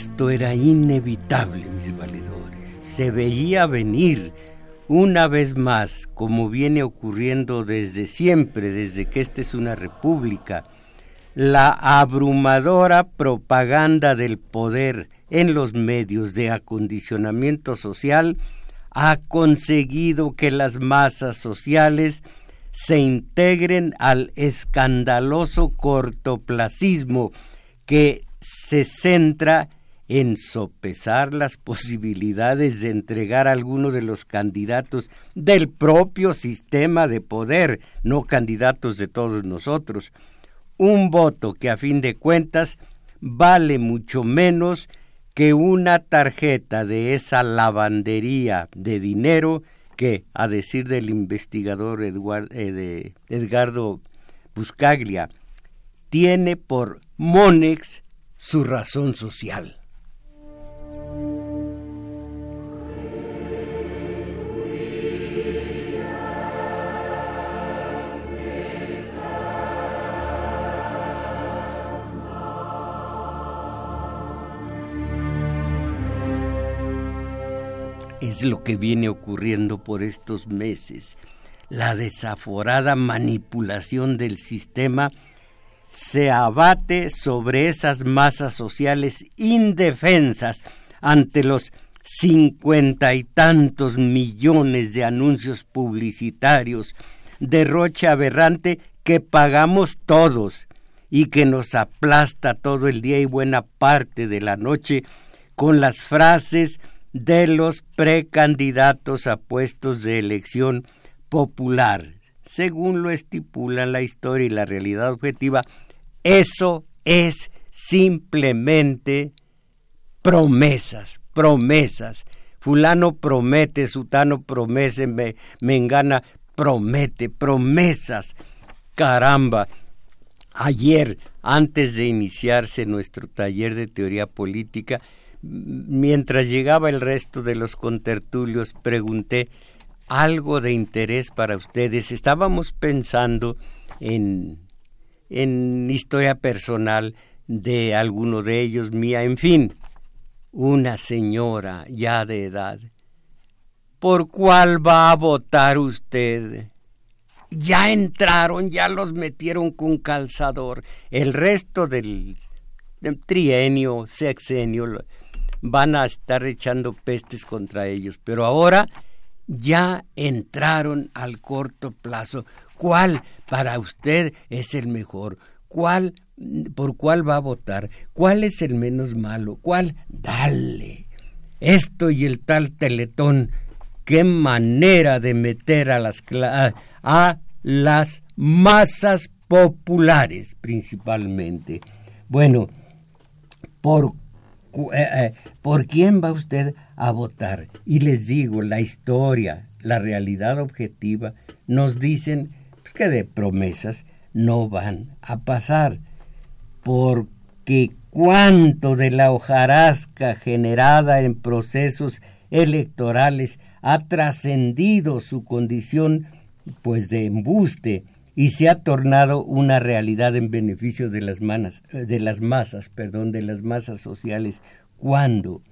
Esto era inevitable, mis valedores. Se veía venir una vez más, como viene ocurriendo desde siempre, desde que esta es una república, la abrumadora propaganda del poder en los medios de acondicionamiento social ha conseguido que las masas sociales se integren al escandaloso cortoplacismo que se centra en sopesar las posibilidades de entregar a alguno de los candidatos del propio sistema de poder, no candidatos de todos nosotros, un voto que a fin de cuentas vale mucho menos que una tarjeta de esa lavandería de dinero que, a decir del investigador eh, Edgardo Buscaglia, tiene por Monex su razón social. Es lo que viene ocurriendo por estos meses. La desaforada manipulación del sistema se abate sobre esas masas sociales indefensas ante los cincuenta y tantos millones de anuncios publicitarios, derroche aberrante que pagamos todos y que nos aplasta todo el día y buena parte de la noche con las frases de los precandidatos a puestos de elección popular. Según lo estipula la historia y la realidad objetiva, eso es simplemente promesas, promesas. Fulano promete, Sutano promete, me, Mengana promete, promesas. Caramba, ayer, antes de iniciarse nuestro taller de teoría política, mientras llegaba el resto de los contertulios, pregunté algo de interés para ustedes. Estábamos pensando en, en historia personal de alguno de ellos, mía, en fin, una señora ya de edad. ¿Por cuál va a votar usted? Ya entraron, ya los metieron con calzador. El resto del trienio, sexenio, van a estar echando pestes contra ellos, pero ahora ya entraron al corto plazo. ¿Cuál para usted es el mejor? ¿Cuál por cuál va a votar? ¿Cuál es el menos malo? ¿Cuál? Dale. Esto y el tal Teletón, qué manera de meter a las a las masas populares principalmente. Bueno, por eh, eh, ¿por quién va usted a votar? Y les digo, la historia, la realidad objetiva, nos dicen pues, que de promesas no van a pasar, porque cuánto de la hojarasca generada en procesos electorales ha trascendido su condición pues de embuste y se ha tornado una realidad en beneficio de las, de las masas, perdón, de las masas sociales. ¿Cuándo?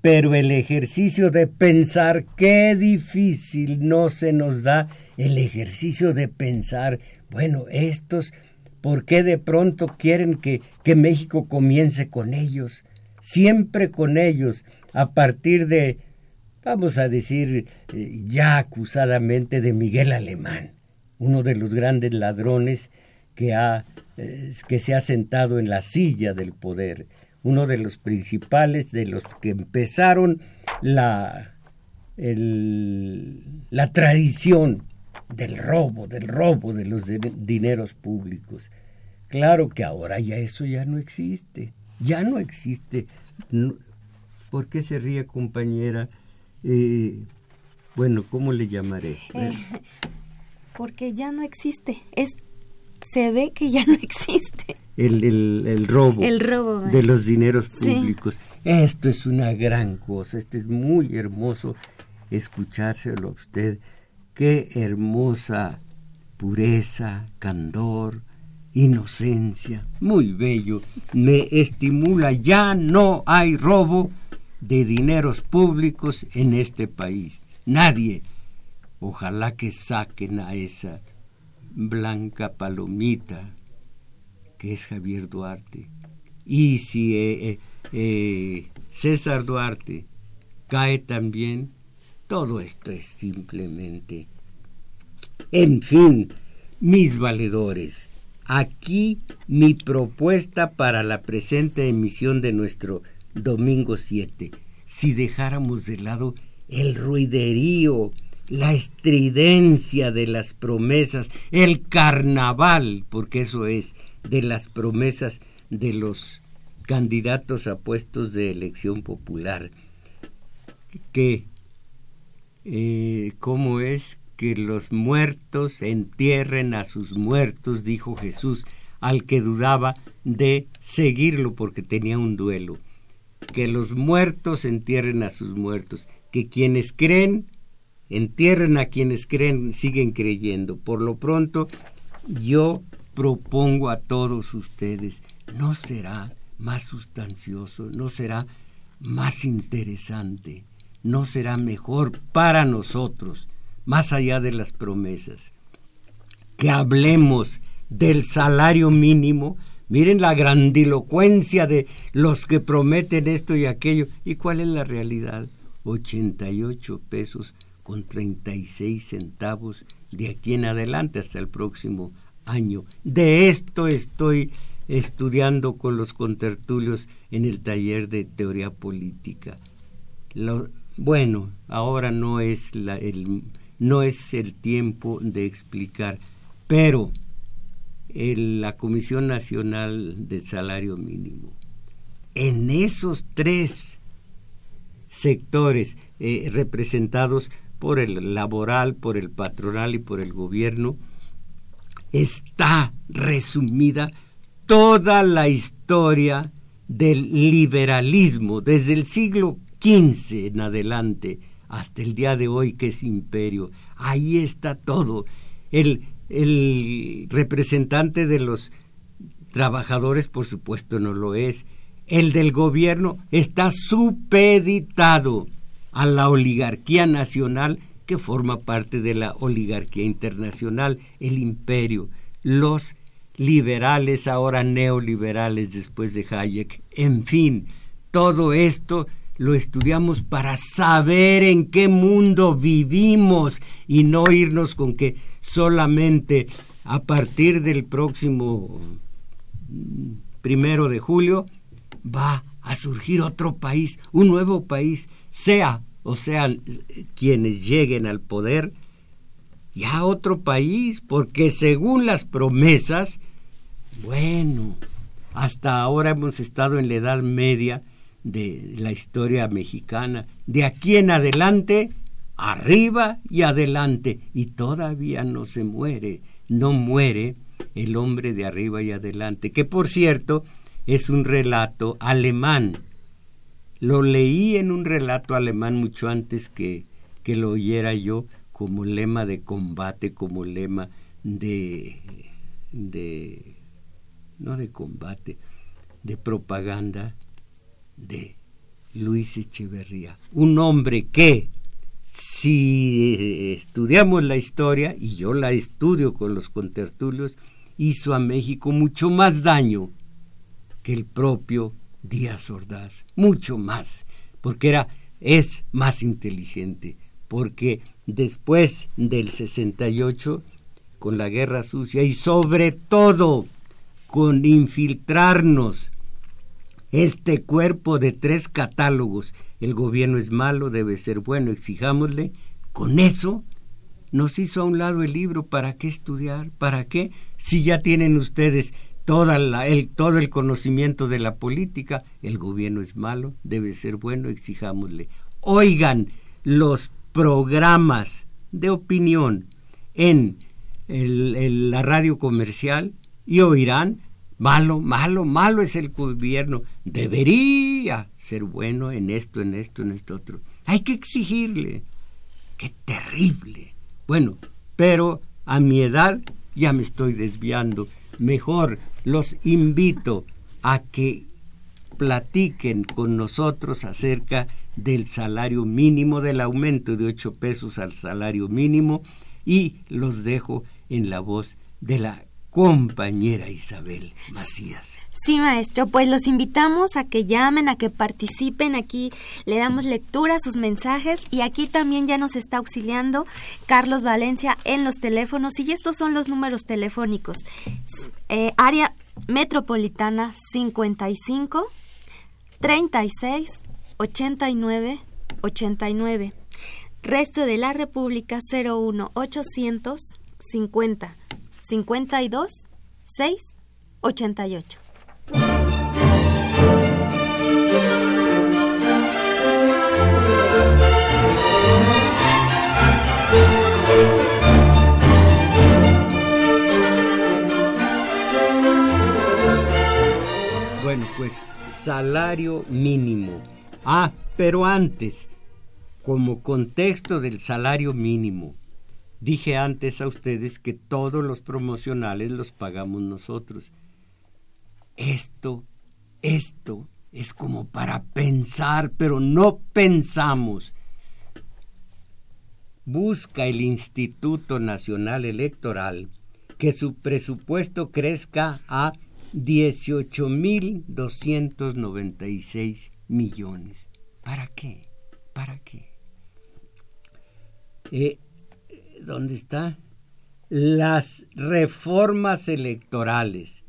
Pero el ejercicio de pensar, qué difícil no se nos da el ejercicio de pensar, bueno, estos, ¿por qué de pronto quieren que, que México comience con ellos? Siempre con ellos, a partir de, vamos a decir, eh, ya acusadamente de Miguel Alemán uno de los grandes ladrones que, ha, eh, que se ha sentado en la silla del poder, uno de los principales de los que empezaron la, la tradición del robo, del robo de los dineros públicos. Claro que ahora ya eso ya no existe, ya no existe. ¿Por qué se ríe, compañera? Eh, bueno, ¿cómo le llamaré? Eh, porque ya no existe. Es, se ve que ya no existe. El, el, robo. El robo. De los dineros públicos. Esto es una gran cosa. Esto es muy hermoso escuchárselo a usted. Qué hermosa pureza, candor, inocencia. Muy bello. Me estimula. Ya no hay robo de dineros públicos en este país. Nadie Ojalá que saquen a esa blanca palomita que es Javier Duarte. Y si eh, eh, eh, César Duarte cae también, todo esto es simplemente... En fin, mis valedores, aquí mi propuesta para la presente emisión de nuestro domingo 7. Si dejáramos de lado el ruiderío, la estridencia de las promesas, el carnaval, porque eso es, de las promesas de los candidatos a puestos de elección popular, que, eh, ¿cómo es? Que los muertos entierren a sus muertos, dijo Jesús, al que dudaba de seguirlo porque tenía un duelo. Que los muertos entierren a sus muertos, que quienes creen entierren a quienes creen, siguen creyendo. Por lo pronto, yo propongo a todos ustedes, ¿no será más sustancioso, no será más interesante, no será mejor para nosotros, más allá de las promesas, que hablemos del salario mínimo? Miren la grandilocuencia de los que prometen esto y aquello. ¿Y cuál es la realidad? 88 pesos con 36 centavos de aquí en adelante hasta el próximo año. De esto estoy estudiando con los contertulios en el taller de teoría política. Bueno, ahora no es, el, no es el tiempo de explicar, pero la Comisión Nacional del Salario Mínimo, en esos tres sectores eh, representados por el laboral, por el patronal y por el gobierno, está resumida toda la historia del liberalismo desde el siglo XV en adelante hasta el día de hoy que es imperio. Ahí está todo. El, el representante de los trabajadores, por supuesto, no lo es. El del gobierno está supeditado a la oligarquía nacional que forma parte de la oligarquía internacional, el imperio, los liberales, ahora neoliberales después de Hayek, en fin, todo esto lo estudiamos para saber en qué mundo vivimos y no irnos con que solamente a partir del próximo mm, primero de julio va a surgir otro país, un nuevo país sea o sean quienes lleguen al poder, ya otro país, porque según las promesas, bueno, hasta ahora hemos estado en la Edad Media de la historia mexicana. De aquí en adelante, arriba y adelante, y todavía no se muere, no muere el hombre de arriba y adelante, que por cierto es un relato alemán lo leí en un relato alemán mucho antes que, que lo oyera yo como lema de combate, como lema de, de, no de combate, de propaganda de Luis Echeverría. Un hombre que, si estudiamos la historia, y yo la estudio con los contertulios, hizo a México mucho más daño que el propio Díaz Ordaz, mucho más, porque era, es más inteligente, porque después del 68, con la guerra sucia y sobre todo con infiltrarnos este cuerpo de tres catálogos, el gobierno es malo, debe ser bueno, exijámosle, con eso nos hizo a un lado el libro, ¿para qué estudiar? ¿Para qué? Si ya tienen ustedes toda la, el, todo el conocimiento de la política, el gobierno es malo, debe ser bueno, exijámosle. Oigan los programas de opinión en la radio comercial y oirán, malo, malo, malo es el gobierno, debería ser bueno en esto, en esto, en esto otro. Hay que exigirle. Qué terrible. Bueno, pero a mi edad ya me estoy desviando. Mejor los invito a que platiquen con nosotros acerca del salario mínimo, del aumento de ocho pesos al salario mínimo y los dejo en la voz de la compañera Isabel Macías. Sí, maestro, pues los invitamos a que llamen, a que participen. Aquí le damos lectura a sus mensajes y aquí también ya nos está auxiliando Carlos Valencia en los teléfonos y estos son los números telefónicos. Eh, área metropolitana 55 36 89 89. Resto de la República 01 800 50 52 6 88. Bueno, pues salario mínimo. Ah, pero antes, como contexto del salario mínimo, dije antes a ustedes que todos los promocionales los pagamos nosotros. Esto, esto es como para pensar, pero no pensamos. Busca el Instituto Nacional Electoral que su presupuesto crezca a 18.296 millones. ¿Para qué? ¿Para qué? Eh, ¿Dónde está? Las reformas electorales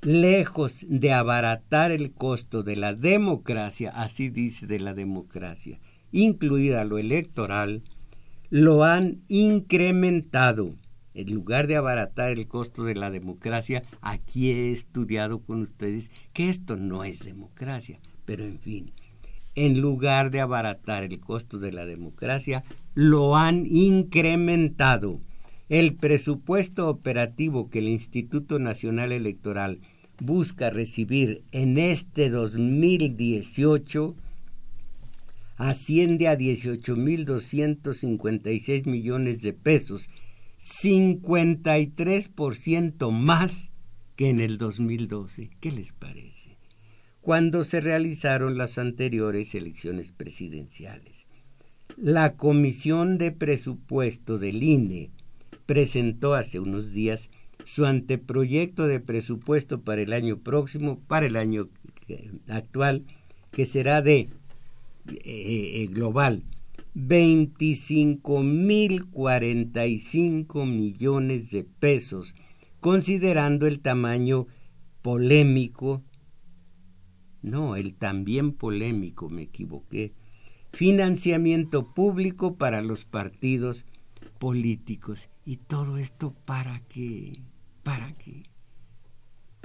lejos de abaratar el costo de la democracia, así dice de la democracia, incluida lo electoral, lo han incrementado. En lugar de abaratar el costo de la democracia, aquí he estudiado con ustedes que esto no es democracia, pero en fin, en lugar de abaratar el costo de la democracia, lo han incrementado el presupuesto operativo que el Instituto Nacional Electoral busca recibir en este 2018 asciende a 18.256 millones de pesos, 53% más que en el 2012. ¿Qué les parece? Cuando se realizaron las anteriores elecciones presidenciales. La Comisión de Presupuesto del INE presentó hace unos días su anteproyecto de presupuesto para el año próximo, para el año actual, que será de eh, eh, global 25.045 millones de pesos, considerando el tamaño polémico, no, el también polémico, me equivoqué, financiamiento público para los partidos políticos. ¿Y todo esto para qué? ¿Para qué?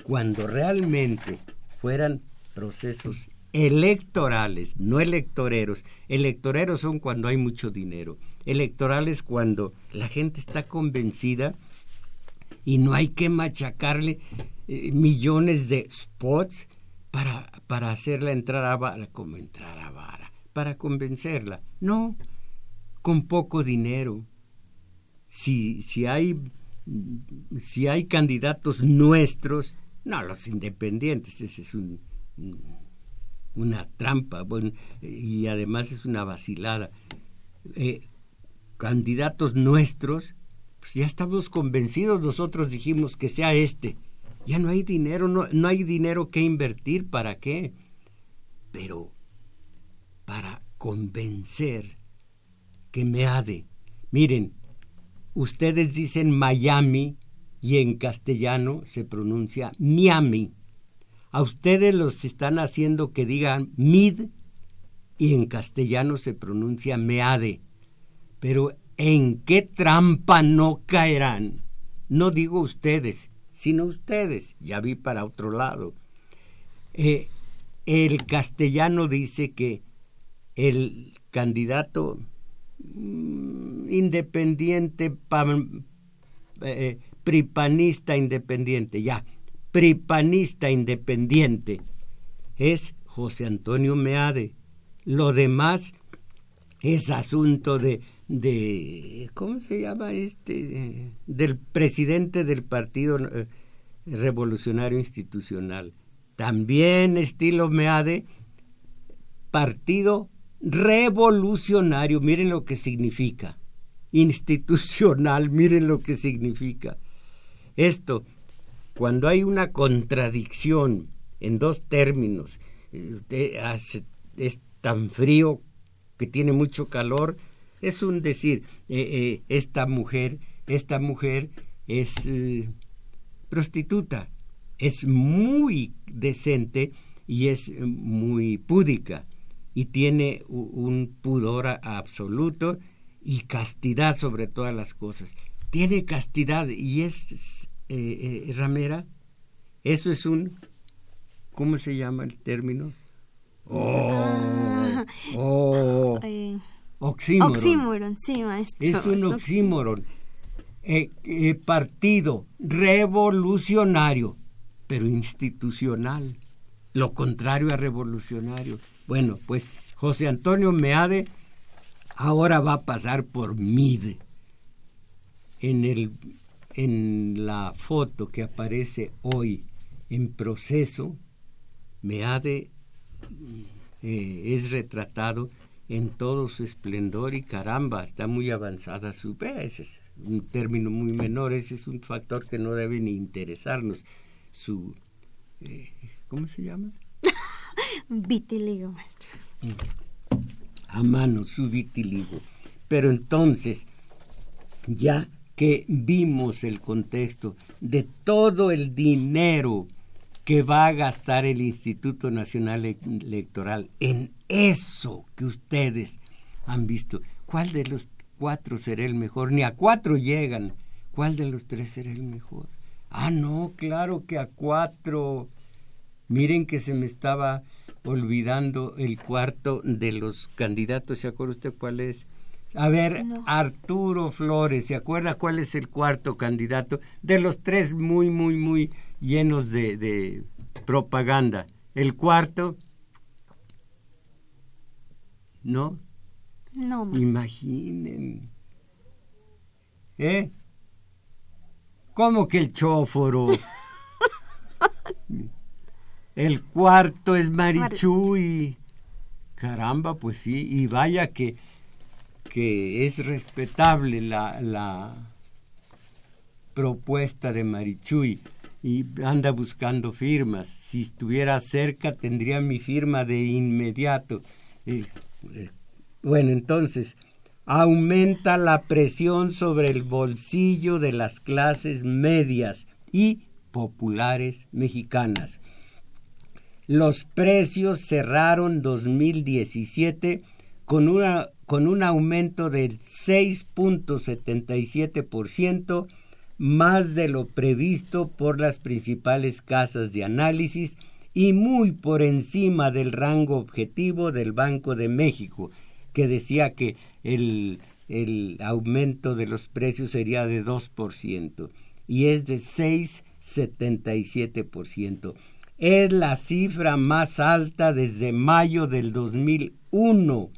Cuando realmente fueran procesos electorales, no electoreros. Electoreros son cuando hay mucho dinero. Electorales cuando la gente está convencida y no hay que machacarle eh, millones de spots para, para hacerla entrar a vara, como entrar a vara, para convencerla. No, con poco dinero, si, si hay si hay candidatos nuestros, no los independientes, ese es un, una trampa y además es una vacilada. Eh, candidatos nuestros, pues ya estamos convencidos, nosotros dijimos que sea este. Ya no hay dinero, no, no hay dinero que invertir, ¿para qué? Pero para convencer que me ha de. Miren, ustedes dicen Miami y en castellano se pronuncia Miami. A ustedes los están haciendo que digan mid y en castellano se pronuncia meade. Pero ¿en qué trampa no caerán? No digo ustedes, sino ustedes. Ya vi para otro lado. Eh, el castellano dice que el candidato mm, independiente, eh, pripanista independiente, ya, pripanista independiente, es José Antonio Meade. Lo demás es asunto de, de ¿cómo se llama este? del presidente del Partido eh, Revolucionario Institucional. También estilo Meade, Partido Revolucionario, miren lo que significa. Institucional, miren lo que significa. Esto, cuando hay una contradicción en dos términos, eh, es tan frío que tiene mucho calor, es un decir, eh, eh, esta mujer, esta mujer es prostituta, es muy decente y es muy púdica y tiene un pudor absoluto y castidad sobre todas las cosas. Tiene castidad y es ramera. Eso es un, ¿cómo se llama el término? Oh, oh, oxímoron. sí, maestro. Es un oxímoron. Eh, eh, partido revolucionario, pero institucional. Lo contrario a revolucionario. Bueno, pues José Antonio Meade ahora va a pasar por MIDE. En, el, en la foto que aparece hoy en proceso, Meade eh, es retratado en todo su esplendor y caramba, está muy avanzada su vez, es un término muy menor, ese es un factor que no debe ni interesarnos. Su, eh, ¿cómo se llama? Vitiligo, maestro. A mano, su vitiligo. Pero entonces, ya que vimos el contexto de todo el dinero que va a gastar el Instituto Nacional Electoral en eso que ustedes han visto. ¿Cuál de los cuatro será el mejor? Ni a cuatro llegan. ¿Cuál de los tres será el mejor? Ah, no, claro que a cuatro. Miren que se me estaba olvidando el cuarto de los candidatos. ¿Se acuerda usted cuál es? A ver, Arturo Flores, ¿se acuerda cuál es el cuarto candidato? De los tres muy, muy, muy llenos de, propaganda. El cuarto, ¿no? No. Imaginen. ¿Eh? ¿Cómo que el chóforo? el cuarto es Marichuy. Caramba, pues sí, y vaya que, que es respetable la, la propuesta de Marichuy y anda buscando firmas. Si estuviera cerca tendría mi firma de inmediato. Eh, bueno, entonces, aumenta la presión sobre el bolsillo de las clases medias y populares mexicanas. Los precios cerraron 2017 con, una, con un aumento del 6.77% más de lo previsto por las principales casas de análisis y muy por encima del rango objetivo del Banco de México, que decía que el, el aumento de los precios sería de 2% y es de 6,77%. Es la cifra más alta desde mayo del 2001.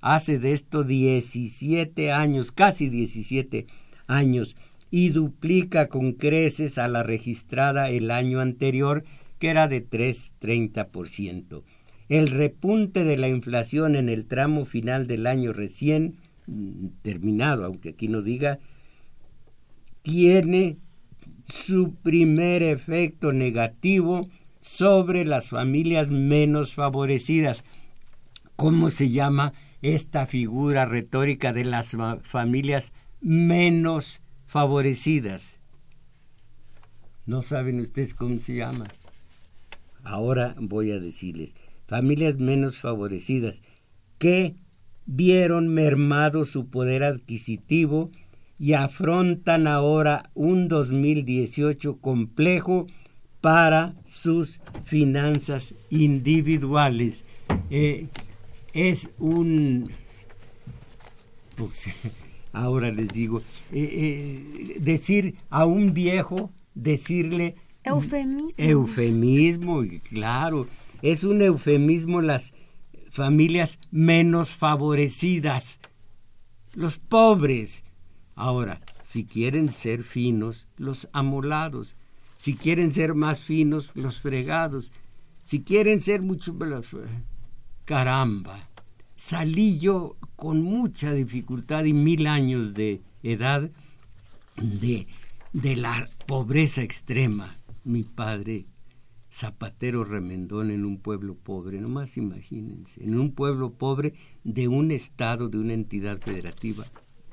Hace de esto 17 años, casi 17 años y duplica con creces a la registrada el año anterior, que era de 3,30%. El repunte de la inflación en el tramo final del año recién mm, terminado, aunque aquí no diga, tiene su primer efecto negativo sobre las familias menos favorecidas. ¿Cómo se llama esta figura retórica de las familias menos favorecidas? ¿No saben ustedes cómo se llama? Ahora voy a decirles, familias menos favorecidas que vieron mermado su poder adquisitivo y afrontan ahora un 2018 complejo para sus finanzas individuales. Eh, es un... Pues, ahora les digo, eh, eh, decir a un viejo, decirle... Eufemismo. Eufemismo, claro. Es un eufemismo las familias menos favorecidas, los pobres, Ahora, si quieren ser finos, los amolados. Si quieren ser más finos, los fregados. Si quieren ser mucho... Caramba. Salí yo con mucha dificultad y mil años de edad de, de la pobreza extrema. Mi padre, zapatero remendón en un pueblo pobre, nomás imagínense, en un pueblo pobre de un estado, de una entidad federativa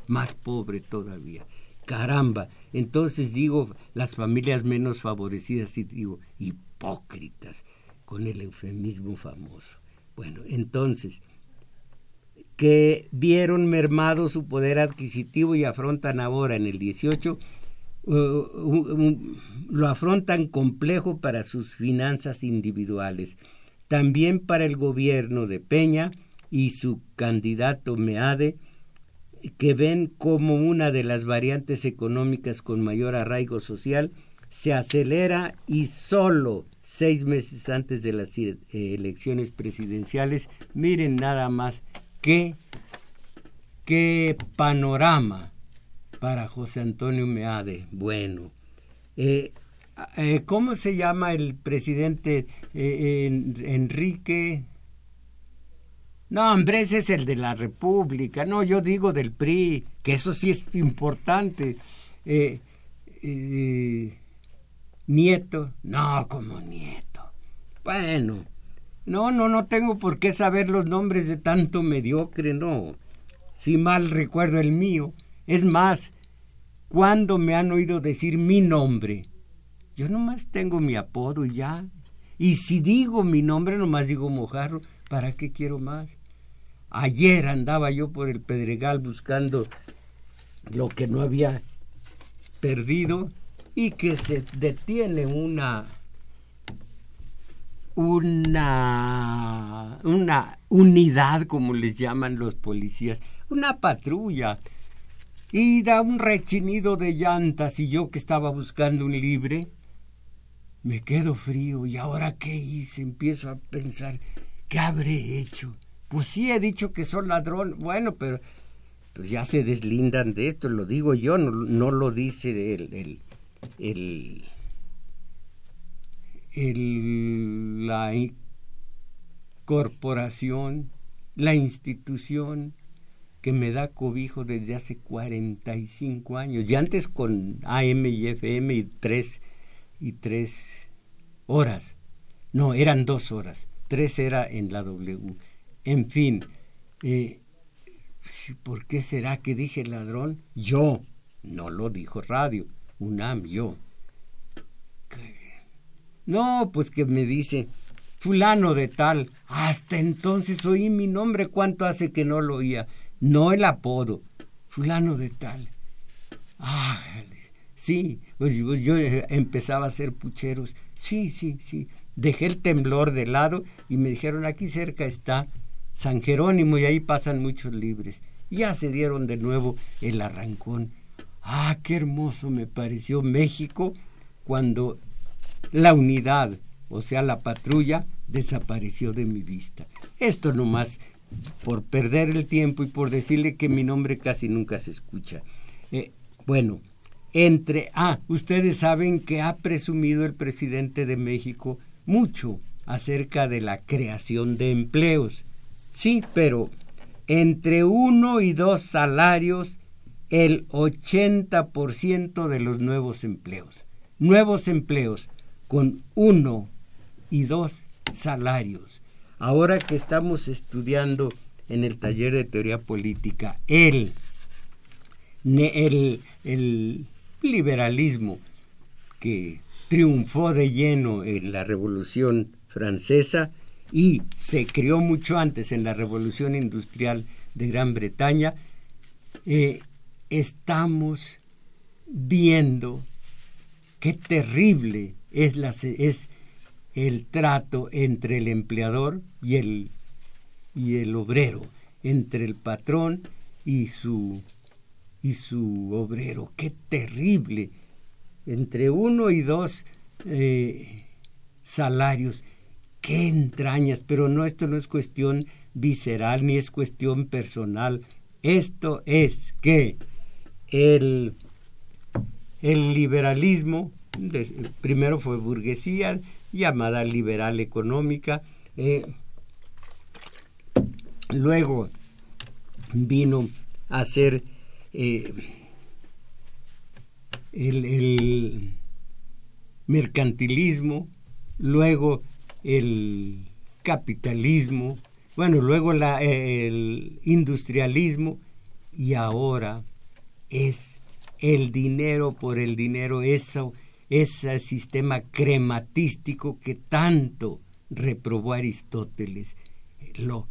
más pobre todavía. Caramba, entonces digo las familias menos favorecidas y digo hipócritas con el eufemismo famoso. Bueno, entonces, que vieron mermado su poder adquisitivo y afrontan ahora en el 18, uh, lo afrontan complejo para sus finanzas individuales, también para el gobierno de Peña y su candidato Meade, que ven como una de las variantes económicas con mayor arraigo social se acelera y solo seis meses antes de las eh, elecciones presidenciales, miren nada más qué, qué panorama para José Antonio Meade. Bueno, eh, eh, ¿cómo se llama el presidente Enrique? No, hombre, ese es el de la República. No, yo digo del PRI, que eso sí es importante. Eh, eh, nieto, no, como nieto. Bueno, no, no, no tengo por qué saber los nombres de tanto mediocre, no. Si mal recuerdo el mío. Es más, ¿cuándo me han oído decir mi nombre? Yo nomás tengo mi apodo y ya. Y si digo mi nombre, nomás digo mojarro. ¿Para qué quiero más? Ayer andaba yo por el Pedregal buscando lo que no había perdido y que se detiene una una una unidad como les llaman los policías, una patrulla. Y da un rechinido de llantas y yo que estaba buscando un libre me quedo frío. Y ahora qué hice empiezo a pensar qué habré hecho pues sí, he dicho que son ladrón. Bueno, pero pues ya se deslindan de esto, lo digo yo, no, lo dice el, el, el, la corporación, la institución que me da cobijo desde hace 45 años, y antes con AM y FM y tres, y tres horas, no, eran dos horas, tres era en la W en fin, eh, ¿por qué será que dije ladrón? Yo, no lo dijo radio, UNAM, yo. No, pues que me dice, fulano de tal, hasta entonces oí mi nombre, ¿cuánto hace que no lo oía? No el apodo, fulano de tal. Ah, sí, pues yo, yo empezaba a hacer pucheros, sí, sí, sí. Dejé el temblor de lado y me dijeron, aquí cerca está San Jerónimo y ahí pasan muchos libres. Ya se dieron de nuevo el arrancón. Ah, qué hermoso me pareció México cuando la unidad, o sea, la patrulla, desapareció de mi vista. Esto nomás por perder el tiempo y por decirle que mi nombre casi nunca se escucha. Eh, bueno, entre... Ah, ustedes saben que ha presumido el presidente de México mucho acerca de la creación de empleos. Sí, pero entre uno y dos salarios, el 80% de los nuevos empleos. Nuevos empleos con uno y dos salarios. Ahora que estamos estudiando en el taller de teoría política el, el, el liberalismo que triunfó de lleno en la Revolución Francesa y se creó mucho antes en la Revolución Industrial de Gran Bretaña, eh, estamos viendo qué terrible es, el trato entre el empleador y el, y el obrero, entre el patrón y su, y su obrero. Qué terrible. Entre uno y dos eh, salarios. Qué entrañas. Pero no, esto no es cuestión visceral ni es cuestión personal. Esto es que el, el liberalismo, primero fue burguesía, llamada liberal económica. Eh, luego vino a ser eh, el, mercantilismo, luego el capitalismo, bueno, luego la, el industrialismo y ahora es el dinero por el dinero, eso ese sistema crematístico que tanto reprobó Aristóteles, lo,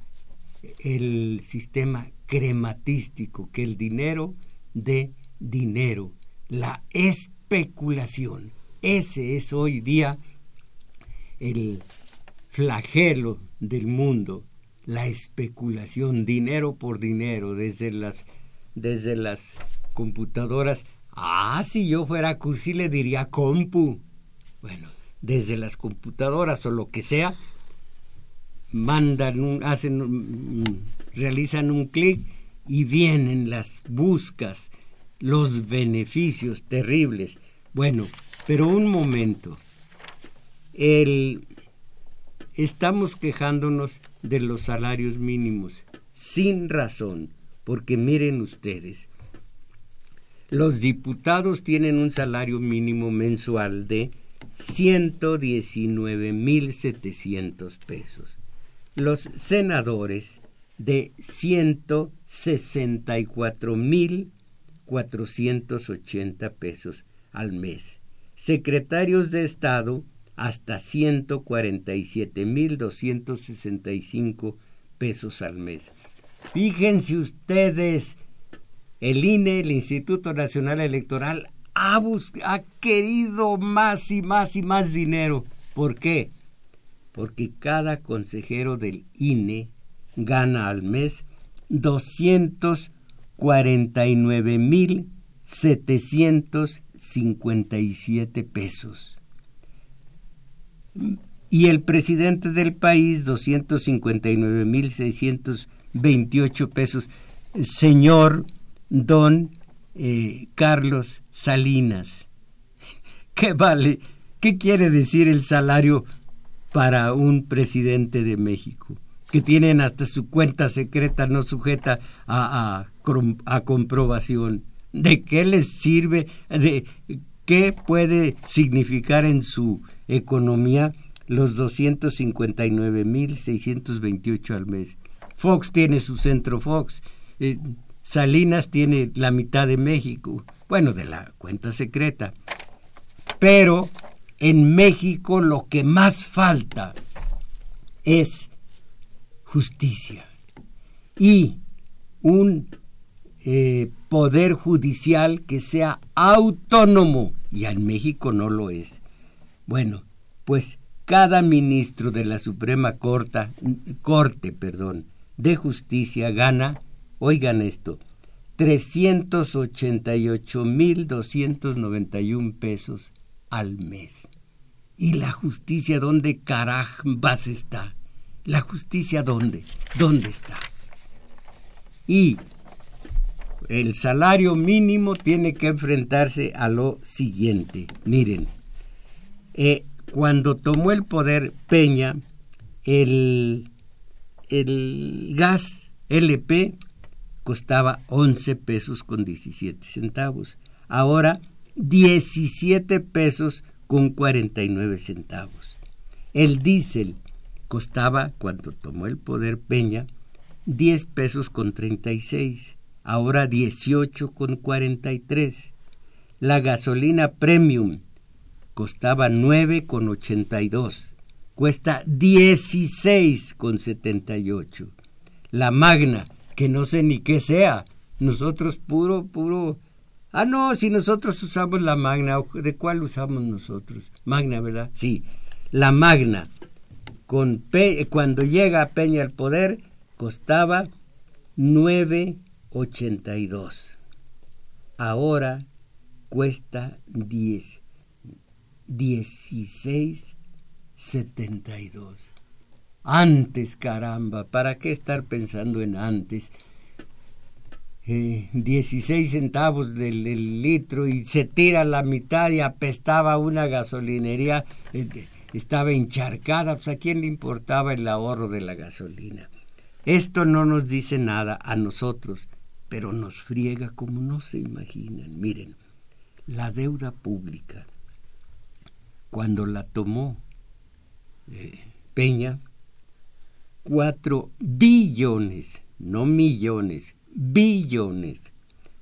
el sistema crematístico, que el dinero de dinero, la especulación, ese es hoy día el flagelo del mundo, la especulación, dinero por dinero, desde las, desde las computadoras Ah, si yo fuera cursi le diría compu. Bueno, desde las computadoras o lo que sea, mandan, un, hacen, realizan un clic y vienen las buscas, los beneficios terribles. Bueno, pero un momento. El, estamos quejándonos de los salarios mínimos sin razón, porque miren ustedes, los diputados tienen un salario mínimo mensual de 119.700 pesos. Los senadores de 164.480 pesos al mes. Secretarios de Estado hasta 147.265 pesos al mes. Fíjense ustedes el INE, el Instituto Nacional Electoral, ha, ha querido más y más y más dinero. ¿Por qué? Porque cada consejero del INE gana al mes 249 mil 757 pesos. Y el presidente del país, 259 mil 628 pesos. Señor don eh, Carlos Salinas. ¿Qué vale? ¿Qué quiere decir el salario para un presidente de México? Que tienen hasta su cuenta secreta no sujeta a, a comprobación. ¿De qué les sirve? ¿De qué puede significar en su economía los 259.628 al mes? Fox tiene su centro Fox. Eh, Salinas tiene la mitad de México, bueno, de la cuenta secreta. Pero en México lo que más falta es justicia y un eh, poder judicial que sea autónomo y en México no lo es. Bueno, pues cada ministro de la Suprema Corte, Corte perdón, de Justicia gana Oigan esto, 388.291 pesos al mes. ¿Y la justicia dónde carambas está? ¿La justicia dónde? ¿Dónde está? Y el salario mínimo tiene que enfrentarse a lo siguiente. Miren, eh, cuando tomó el poder Peña, el, el gas LP costaba 11 pesos con 17 centavos. Ahora 17 pesos con 49 centavos. El diésel costaba, cuando tomó el poder Peña, 10 pesos con 36, ahora 18 con 43. La gasolina premium costaba 9 con 82, cuesta 16 con 78. La magna, que no sé ni qué sea, nosotros puro, puro... Ah, no, si nosotros usamos la magna, ¿de cuál usamos nosotros? Magna, ¿verdad? Sí, la magna. Con cuando llega Peña al poder, costaba 9.82. Ahora cuesta 10. 16.72. Antes, caramba, ¿para qué estar pensando en antes? 16 eh, centavos del, litro y se tira la mitad y apestaba una gasolinería, eh, estaba encharcada, pues a quién le importaba el ahorro de la gasolina. Esto no nos dice nada a nosotros, pero nos friega como no se imaginan. Miren, la deuda pública, cuando la tomó eh, Peña, cuatro billones, no millones, billones,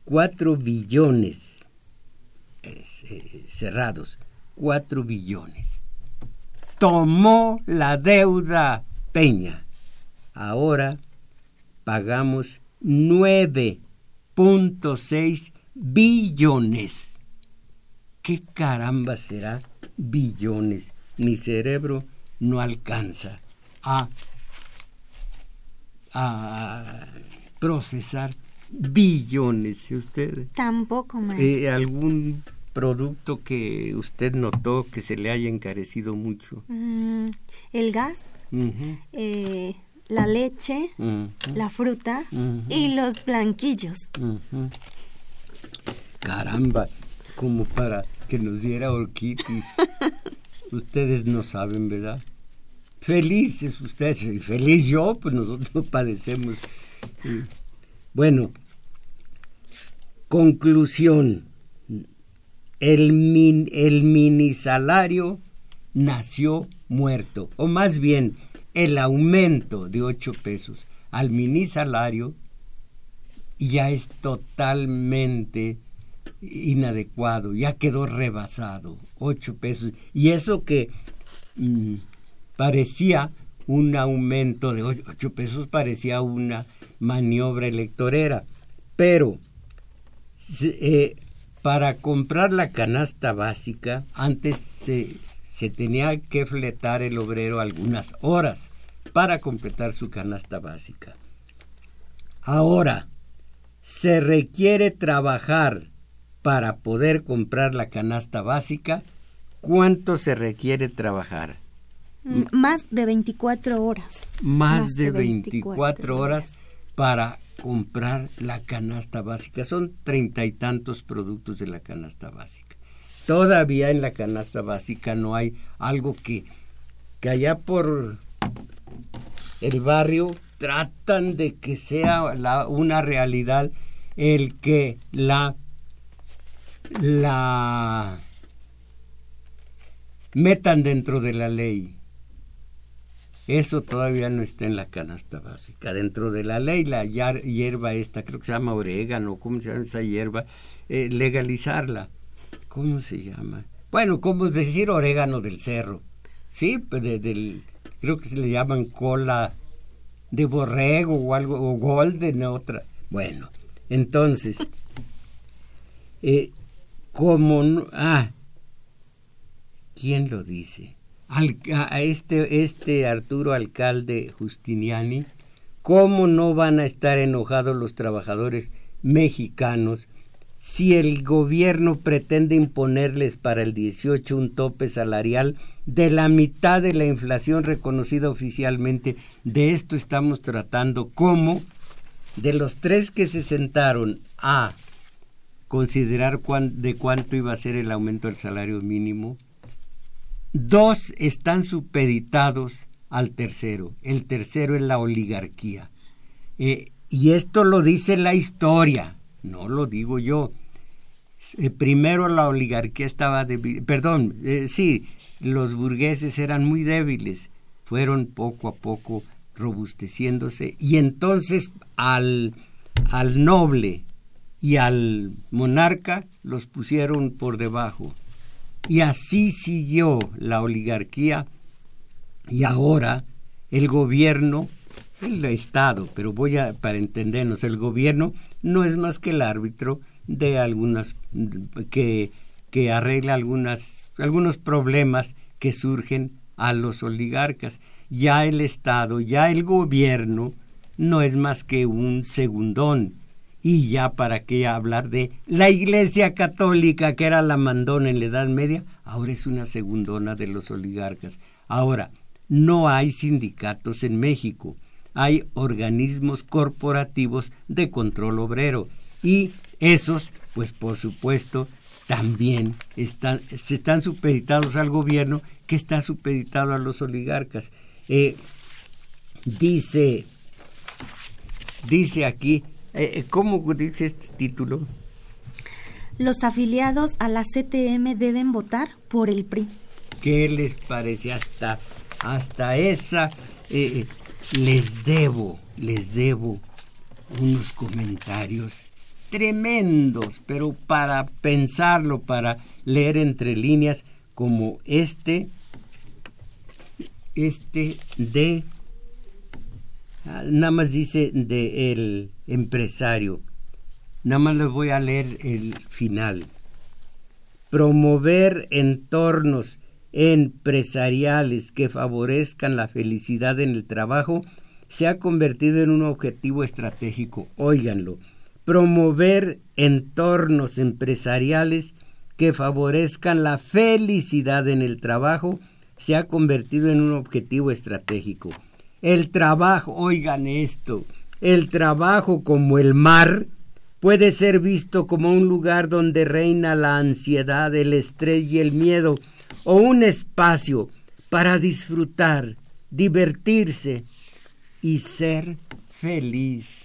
cuatro billones eh, cerrados, cuatro billones. Tomó la deuda Peña ahora pagamos 9.6 billones. ¿Qué caramba será billones? Mi cerebro no alcanza a, a procesar billones. ¿Usted? Tampoco, maestro. Eh, ¿Algún producto que usted notó que se le haya encarecido mucho? Mm, el gas la leche, la fruta y los blanquillos. Caramba, como para que nos diera orquitis. ustedes no saben, ¿verdad? Felices ustedes y feliz yo, pues nosotros padecemos. Bueno, conclusión. El, el mini salario nació muerto, o más bien, el aumento de 8 pesos al mini salario ya es totalmente inadecuado, ya quedó rebasado, 8 pesos. Y eso que mm, parecía un aumento de 8 pesos, parecía una maniobra electorera. Pero eh, para comprar la canasta básica, antes se tenía que fletar el obrero algunas horas para completar su canasta básica. Ahora, se requiere trabajar para poder comprar la canasta básica. ¿Cuánto se requiere trabajar? Mm, más de 24 horas. Más, de, 24, horas para comprar la canasta básica. Son treinta y tantos productos de la canasta básica. Todavía en la canasta básica no hay algo que, que allá por el barrio tratan de que sea una realidad el que la la metan dentro de la ley. Eso todavía no está en la canasta básica. Dentro de la ley, la hierba esta, creo que se llama orégano, ¿cómo se llama esa hierba? Eh, legalizarla. ¿cómo se llama? Bueno, como decir orégano del cerro, ¿sí? Pues del, creo que se le llaman cola de borrego o algo, o golden, otra. Bueno, entonces, eh, como, ah, ¿quién lo dice? a este, este Arturo Alcalde Justiniani, ¿cómo no van a estar enojados los trabajadores mexicanos si el gobierno pretende imponerles para el 18 un tope salarial de la mitad de la inflación reconocida oficialmente, de esto estamos tratando. Como de los tres que se sentaron a considerar de cuánto iba a ser el aumento del salario mínimo, dos están supeditados al tercero. El tercero es la oligarquía. Eh, y esto lo dice la historia, no lo digo yo. Eh, primero la oligarquía estaba débil, perdón, eh, sí, los burgueses eran muy débiles, fueron poco a poco robusteciéndose y entonces al, al noble y al monarca los pusieron por debajo. Y así siguió la oligarquía y ahora el gobierno, el Estado, pero voy a, para entendernos, el gobierno no es más que el árbitro de algunas, que, que arregla algunas, algunos problemas que surgen a los oligarcas. Ya el Estado, ya el gobierno, no es más que un segundón. Y ya para qué hablar de la Iglesia Católica, que era la mandona en la Edad Media, ahora es una segundona de los oligarcas. Ahora, no hay sindicatos en México, hay organismos corporativos de control obrero y esos, pues por supuesto, también están, están supeditados al gobierno que está supeditado a los oligarcas. Eh, dice, dice aquí, eh, eh, ¿cómo dice este título? Los afiliados a la CTM deben votar por el PRI. ¿Qué les parece hasta hasta esa eh, les debo, les debo unos comentarios tremendos, pero para pensarlo, para leer entre líneas, como este, este de, ah, nada más dice de el empresario, nada más les voy a leer el final. Promover entornos empresariales que favorezcan la felicidad en el trabajo se ha convertido en un objetivo estratégico. Óiganlo, promover entornos empresariales que favorezcan la felicidad en el trabajo se ha convertido en un objetivo estratégico. El trabajo, oigan esto, el trabajo como el mar puede ser visto como un lugar donde reina la ansiedad, el estrés y el miedo, o un espacio para disfrutar, divertirse y ser feliz.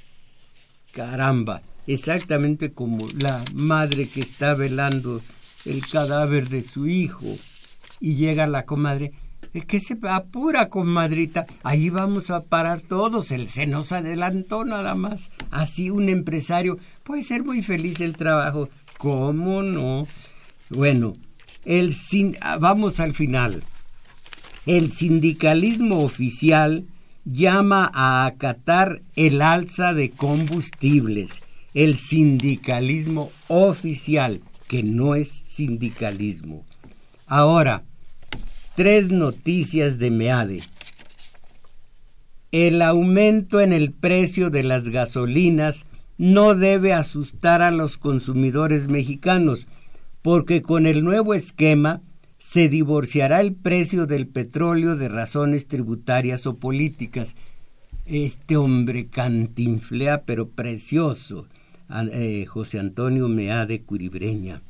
Caramba, exactamente como la madre que está velando el cadáver de su hijo y llega la comadre, que se apura, comadrita, ahí vamos a parar todos, el se nos adelantó nada más. Así un empresario puede ser muy feliz el trabajo, ¿cómo no? Bueno, el ah, vamos al final. El sindicalismo oficial llama a acatar el alza de combustibles. El sindicalismo oficial, que no es sindicalismo. Ahora, tres noticias de MEADE. El aumento en el precio de las gasolinas no debe asustar a los consumidores mexicanos, porque con el nuevo esquema se divorciará el precio del petróleo de razones tributarias o políticas. Este hombre cantinflea pero precioso, eh, José Antonio Mea de Curibreña.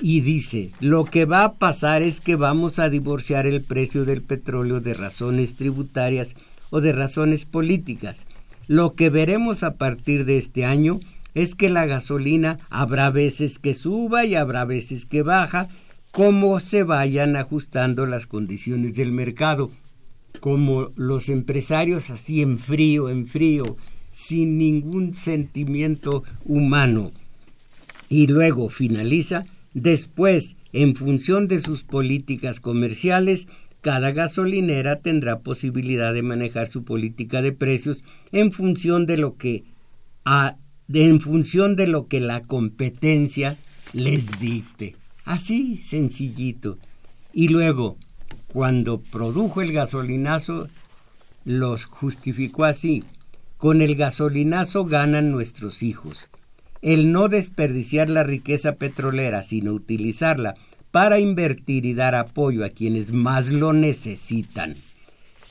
Y dice, lo que va a pasar es que vamos a divorciar el precio del petróleo de razones tributarias o de razones políticas. Lo que veremos a partir de este año es que la gasolina habrá veces que suba y habrá veces que baja, como se vayan ajustando las condiciones del mercado, como los empresarios así en frío, en frío, sin ningún sentimiento humano. Y luego finaliza, después, en función de sus políticas comerciales, cada gasolinera tendrá posibilidad de manejar su política de precios en función de lo que en función de lo que la competencia les dicte. Así, sencillito. Y luego, cuando produjo el gasolinazo, los justificó así. Con el gasolinazo ganan nuestros hijos. El no desperdiciar la riqueza petrolera, sino utilizarla para invertir y dar apoyo a quienes más lo necesitan.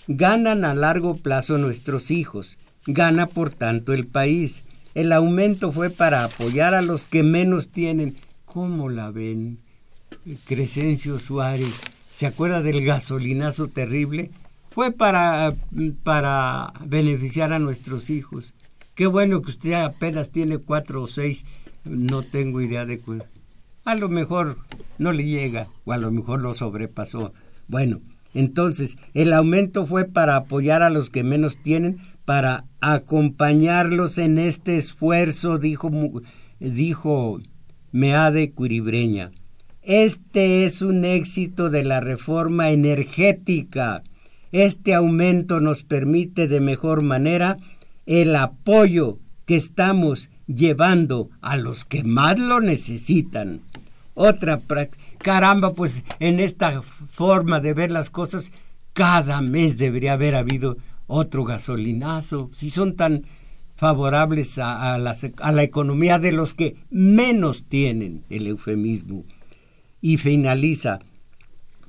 Ganan a largo plazo nuestros hijos gana por tanto el país. El aumento fue para apoyar a los que menos tienen. ¿Cómo la ven? Crescencio Suárez, ¿se acuerda del gasolinazo terrible? Fue para, para beneficiar a nuestros hijos. Qué bueno que usted apenas tiene cuatro o seis, no tengo idea de cuál. A lo mejor no le llega, o a lo mejor lo sobrepasó. Bueno, entonces, el aumento fue para apoyar a los que menos tienen, para acompañarlos en este esfuerzo, dijo, dijo Meade Curibreña. Este es un éxito de la reforma energética. Este aumento nos permite de mejor manera el apoyo que estamos llevando a los que más lo necesitan. Otra caramba, pues en esta forma de ver las cosas, cada mes debería haber habido otro gasolinazo. Si son tan favorables a, a la economía de los que menos tienen el eufemismo y finaliza,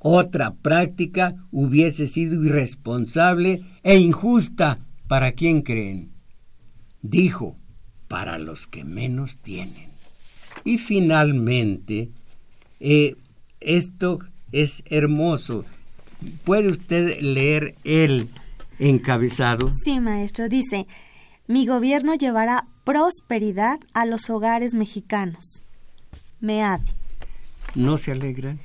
otra práctica hubiese sido irresponsable e injusta para quien creen. Dijo, para los que menos tienen. Y finalmente, eh, esto es hermoso. ¿Puede usted leer el encabezado? Sí, maestro. Dice, mi gobierno llevará prosperidad a los hogares mexicanos. Mead. ¿No se alegran?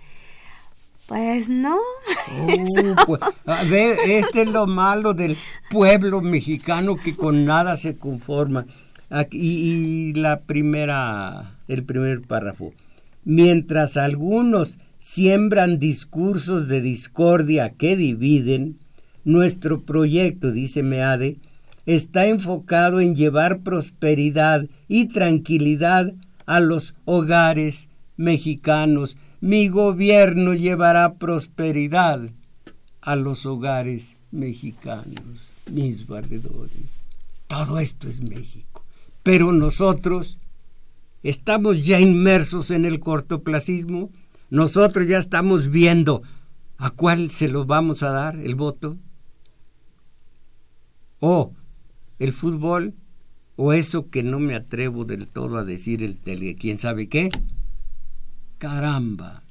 Pues no. Oh, pues, a ver, este es lo malo del pueblo mexicano que con nada se conforma. y la primera, el primer párrafo. Mientras algunos siembran discursos de discordia que dividen, nuestro proyecto, dice Meade, está enfocado en llevar prosperidad y tranquilidad a los hogares mexicanos. Mi gobierno llevará prosperidad a los hogares mexicanos, mis valedores. Todo esto es México. Pero nosotros estamos ya inmersos en el cortoplacismo. Nosotros ya estamos viendo a cuál se lo vamos a dar el voto. O el fútbol, o eso que no me atrevo del todo a decir el tele, quién sabe qué. Caramba,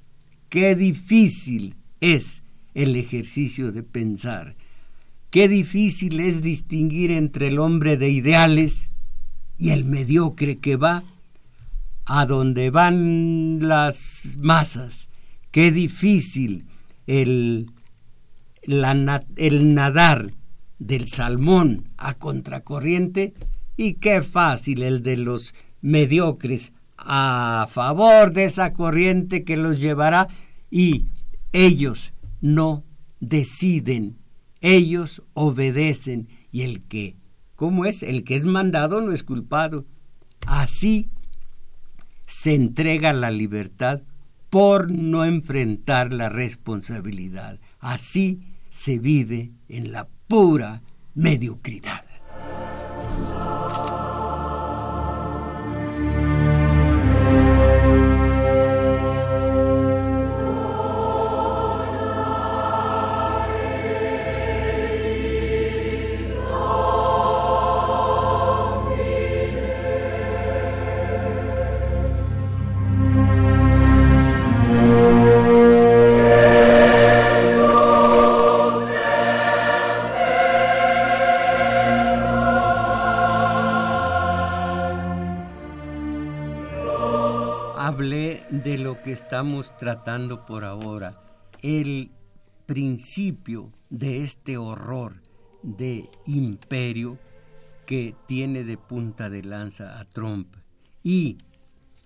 qué difícil es el ejercicio de pensar. Qué difícil es distinguir entre el hombre de ideales y el mediocre que va a donde van las masas. Qué difícil el, el nadar del salmón a contracorriente y qué fácil el de los mediocres a favor de esa corriente que los llevará y ellos no deciden, ellos obedecen y el que, ¿cómo es? El que es mandado no es culpado. Así se entrega la libertad por no enfrentar la responsabilidad. Así se vive en la pura mediocridad. Estamos tratando por ahora, el principio de este horror de imperio que tiene de punta de lanza a Trump y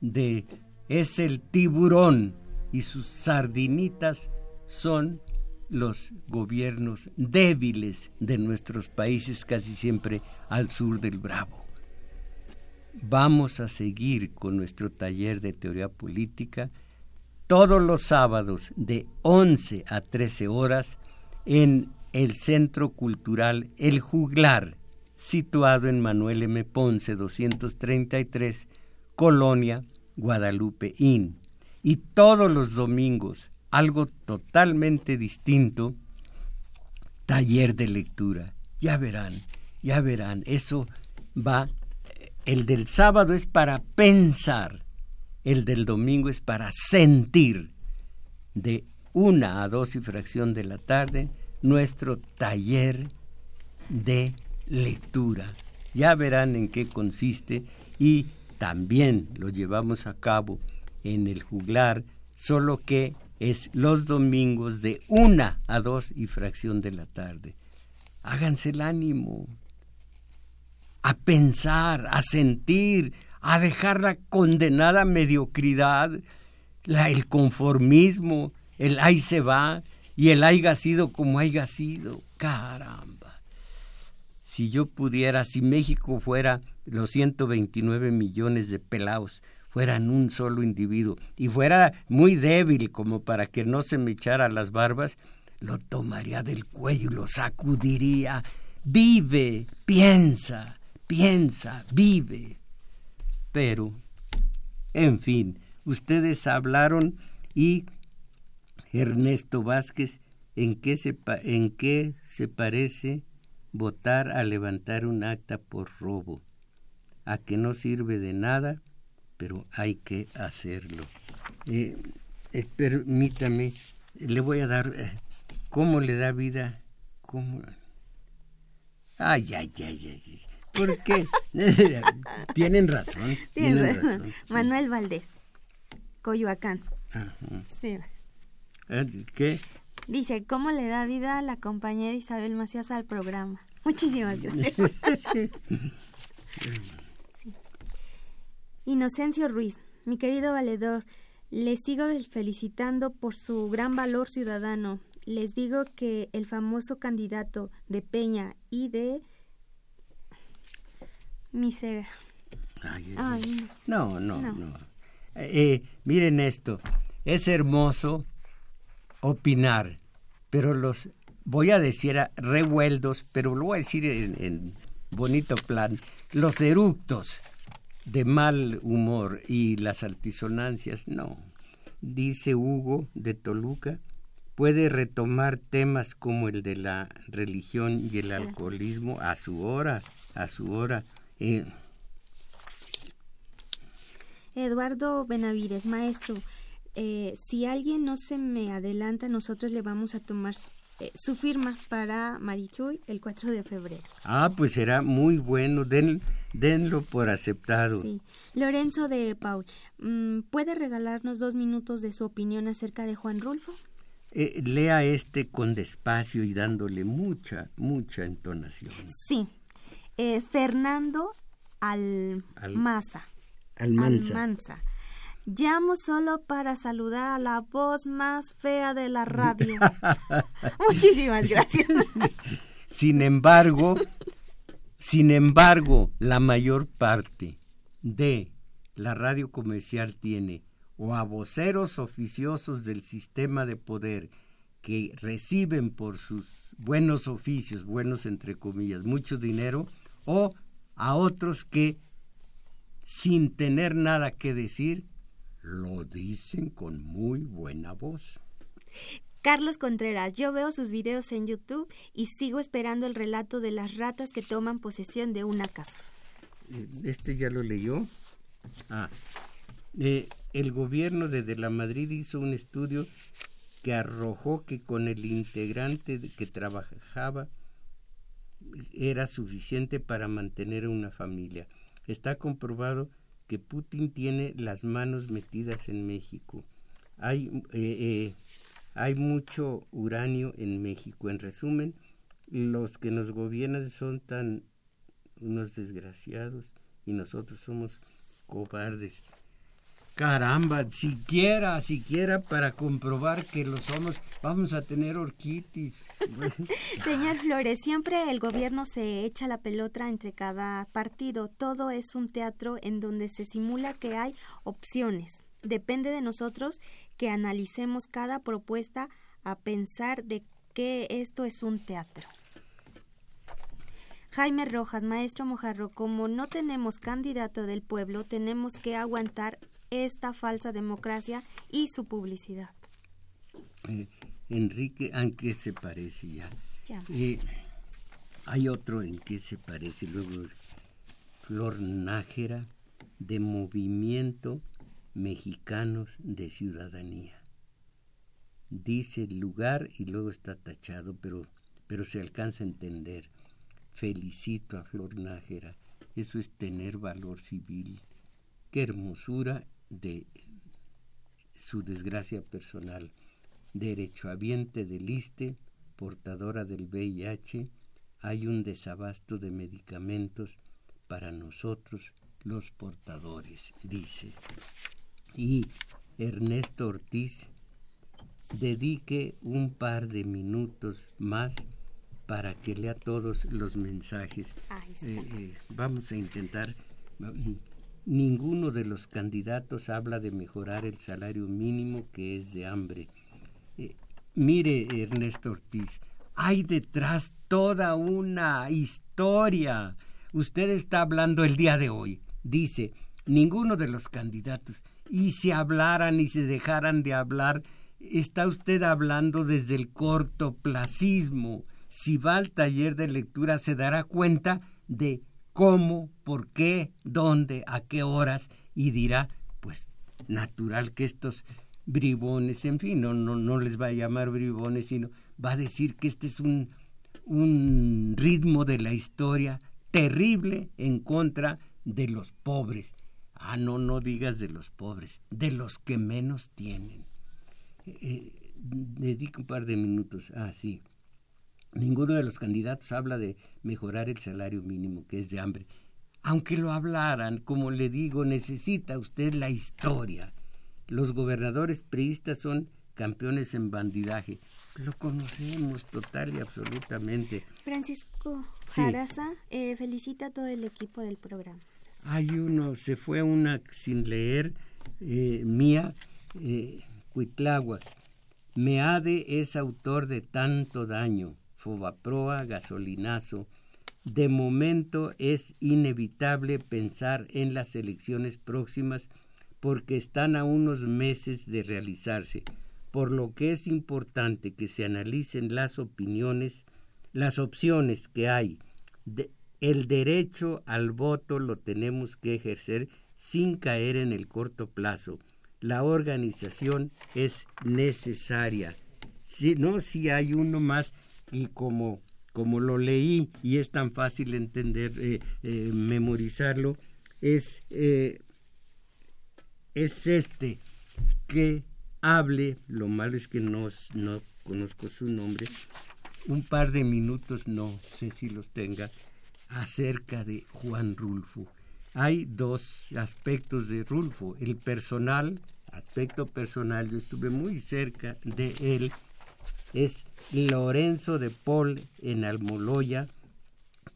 de es el tiburón y sus sardinitas son los gobiernos débiles de nuestros países casi siempre al sur del Bravo. Vamos a seguir con nuestro taller de teoría política todos los sábados de 11 a 13 horas en el Centro Cultural El Juglar, situado en Manuel M. Ponce 233, Colonia, Guadalupe Inn. Y todos los domingos, algo totalmente distinto, taller de lectura. Ya verán, Ya verán, eso va, el del sábado es para pensar, el del domingo es para sentir. De una a dos y fracción de la tarde, nuestro taller de lectura. Ya verán en qué consiste y también lo llevamos a cabo en el juglar, solo que es los domingos de una a dos y fracción de la tarde. Háganse el ánimo a pensar, a sentir, a dejar la condenada mediocridad, la, el conformismo, el ahí se va y el haya sido como haya sido. Caramba. Si yo pudiera, si México fuera los 129 millones de pelados, fueran un solo individuo y fuera muy débil como para que no se me echara las barbas, lo tomaría del cuello y lo sacudiría. Vive, piensa, piensa, vive. Pero, en fin, ustedes hablaron y Ernesto Vázquez, ¿en qué se, en qué se parece votar a levantar un acta por robo? A que no sirve de nada pero hay que hacerlo. Eh, eh, permítame, le voy a dar, eh, ¿cómo le da vida? ¿Cómo? Ay, ay, ay, ay. ¿Por qué? tienen razón. Tienen razón. Manuel Valdés, Coyoacán. Sí. ¿Qué? Dice, ¿cómo le da vida a la compañera Isabel Macías al programa? Muchísimas gracias. Inocencio Ruiz, mi querido valedor, les sigo felicitando por su gran valor ciudadano. Les digo que el famoso candidato de Peña y de Misera. no, no, no. Eh, miren esto, es hermoso opinar, pero los voy a decir revueldos, pero lo voy a decir en, en bonito plan, los eructos de mal humor y las altisonancias, no. Dice Hugo de Toluca, puede retomar temas como el de la religión y el alcoholismo a su hora, a su hora. Eh. Eduardo Benavides, maestro, eh, si alguien no se me adelanta, nosotros le vamos a tomar eh, su firma para Marichuy el 4 de febrero. Ah, pues será muy bueno. Den, denlo por aceptado. Sí. Lorenzo de Paul, mm, ¿puede regalarnos dos minutos de su opinión acerca de Juan Rulfo? Eh, lea este con despacio y dándole mucha, mucha entonación. Sí. Eh, Fernando Almaza. Almanza. Almanza. Llamo solo para saludar a la voz más fea de la radio. Muchísimas gracias. Sin embargo, sin embargo, la mayor parte de la radio comercial tiene o a voceros oficiosos del sistema de poder que reciben por sus buenos oficios, buenos entre comillas, mucho dinero, o a otros que sin tener nada que decir lo dicen con muy buena voz. Carlos Contreras, yo veo sus videos en YouTube y sigo esperando el relato de las ratas que toman posesión de una casa. Eh, ¿Este ya lo leyó? Ah, eh, el gobierno de, de la Madrid hizo un estudio que arrojó que con el integrante que trabajaba era suficiente para mantener una familia. Está comprobado que Putin tiene las manos metidas en México. Hay, eh, eh, hay mucho uranio en México. En resumen, los que nos gobiernan son tan unos desgraciados y nosotros somos cobardes. Caramba, siquiera, siquiera para comprobar que lo somos, vamos a tener orquitis. Señor Flores, siempre el gobierno se echa la pelota entre cada partido. Todo es un teatro en donde se simula que hay opciones. Depende de nosotros que analicemos cada propuesta a pensar de que esto es un teatro. Jaime Rojas, maestro Mojarro, como no tenemos candidato del pueblo, tenemos que aguantar esta falsa democracia y su publicidad. Eh, Enrique, aunque se parece ya. Eh, Hay otro en que se parece luego Flor Nájera de Movimiento Mexicanos de Ciudadanía. Dice el lugar y luego está tachado, pero, pero se alcanza a entender. Felicito a Flor Nájera. Eso es tener valor civil. Qué hermosura de su desgracia personal. Derechohabiente del ISTE, portadora del VIH, hay un desabasto de medicamentos para nosotros los portadores, dice. Y Ernesto Ortiz dedique un par de minutos más para que lea todos los mensajes. Eh, eh, vamos a intentar. Ninguno de los candidatos habla de mejorar el salario mínimo que es de hambre. Eh, mire, Ernesto Ortiz, hay detrás toda una historia. Usted está hablando el día de hoy. Dice, ninguno de los candidatos. Y si hablaran y se dejaran de hablar, está usted hablando desde el cortoplacismo. Si va al taller de lectura se dará cuenta de cómo, por qué, dónde, a qué horas y dirá, pues natural que estos bribones, en fin, no, no, no les va a llamar bribones, sino va a decir que este es un, un ritmo de la historia terrible en contra de los pobres. Ah, no, no digas de los pobres, de los que menos tienen. Eh, dedico un par de minutos. Ah, sí. Ninguno de los candidatos habla de mejorar el salario mínimo, que es de hambre. Aunque lo hablaran, como le digo, necesita usted la historia. Los gobernadores priistas son campeones en bandidaje. Lo conocemos total y absolutamente. Francisco Jaraza eh, felicita a todo el equipo del programa. Hay uno, se fue una sin leer, eh, mía, eh, Meade es autor de tanto daño, Fobaproa, gasolinazo. De momento es inevitable pensar en las elecciones próximas porque están a unos meses de realizarse, por lo que es importante que se analicen las opiniones, las opciones que hay. el derecho al voto lo tenemos que ejercer sin caer en el corto plazo la organización es necesaria. Si no, si hay uno más y como como lo leí y es tan fácil entender, eh, eh, memorizarlo, es, eh, es este que hable, lo malo es que no, no conozco su nombre, un par de minutos, no sé si los tenga, acerca de Juan Rulfo hay dos aspectos de Rulfo. El personal, aspecto personal, yo estuve muy cerca de él, es Lorenzo de Paul en Almoloya.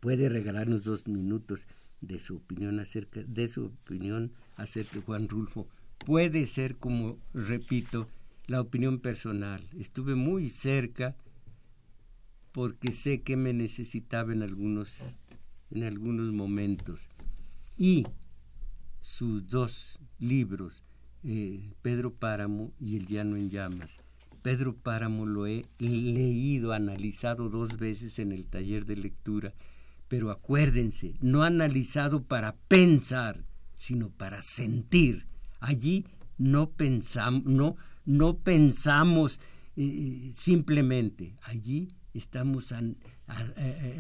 Puede regalarnos dos minutos de su opinión acerca de su opinión acerca de Juan Rulfo. Puede ser, como repito, la opinión personal. Estuve muy cerca porque sé que me necesitaba en algunos en algunos momentos y sus dos libros, eh, Pedro Páramo y El Llano en Llamas. Pedro Páramo lo he leído, analizado dos veces en el taller de lectura, pero acuérdense, no analizado para pensar, sino para sentir. Allí no pensamos, no, no pensamos eh, simplemente, allí estamos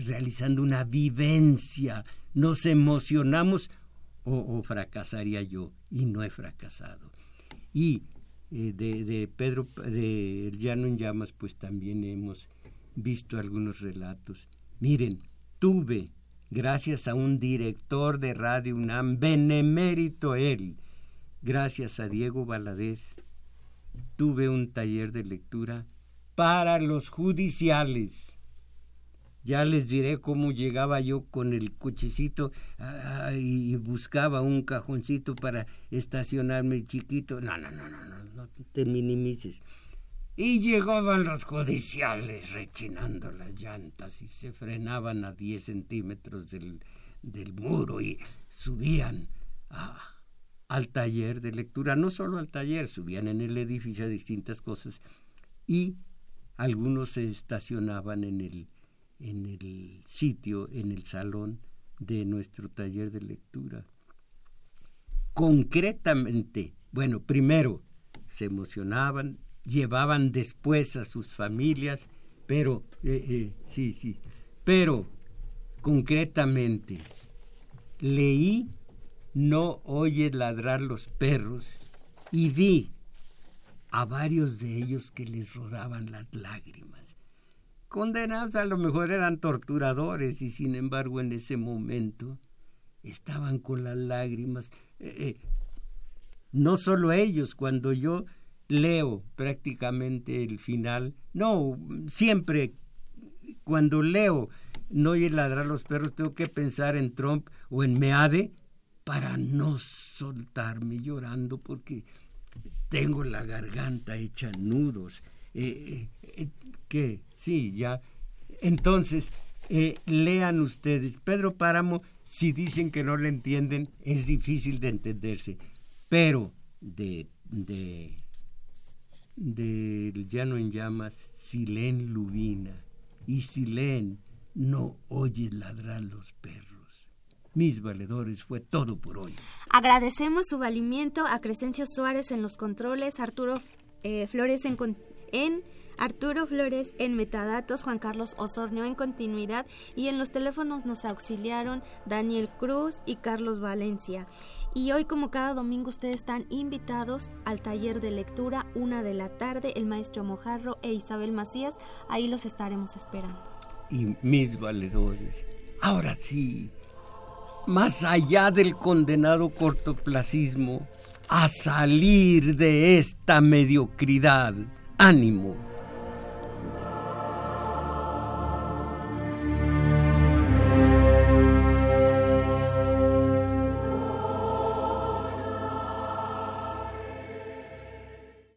realizando una vivencia nos emocionamos o, fracasaría yo y no he fracasado. Y eh, de, Pedro de El Llano en Llamas pues también hemos visto algunos relatos. Miren, tuve, gracias a un director de Radio UNAM, benemérito él, gracias a Diego Valadez, tuve un taller de lectura para los judiciales ya les diré cómo llegaba yo con el cochecito ah, y buscaba un cajoncito para estacionarme chiquito. No, no, no, no, no, no te minimices. Y llegaban los judiciales rechinando las llantas y se frenaban a 10 centímetros del, del muro y subían al taller de lectura. No solo al taller, subían en el edificio a distintas cosas y algunos se estacionaban en el en el sitio, en el salón de nuestro taller de lectura. Concretamente, bueno, primero se emocionaban, llevaban después a sus familias, pero, eh, eh, sí, sí, pero concretamente, leí No oye ladrar los perros y vi a varios de ellos que les rodaban las lágrimas. Condenados a lo mejor eran torturadores y sin embargo en ese momento estaban con las lágrimas. Eh, eh, no solo ellos, cuando yo leo prácticamente el final, no, siempre cuando leo no oye ladrar los perros, tengo que pensar en Trump o en Meade para no soltarme llorando porque tengo la garganta hecha nudos. Eh, que sí, ya. Entonces, eh, lean ustedes. Pedro Páramo, si dicen que no le entienden, es difícil de entenderse. Pero de, de, del Llano en Llamas, si leen Lubina y si leen No oyes ladrar los perros mis valedores, fue todo por hoy. Agradecemos su valimiento a Crescencio Suárez en los controles, Arturo eh, Flores en, en Arturo Flores en metadatos, Juan Carlos Osornio en continuidad y en los teléfonos nos auxiliaron Daniel Cruz y Carlos Valencia. Y hoy como cada domingo ustedes están invitados al taller de lectura, una de la tarde, el maestro Mojarro e Isabel Macías, ahí los estaremos esperando. Y mis valedores, ahora sí, más allá del condenado cortoplacismo, a salir de esta mediocridad. Ánimo.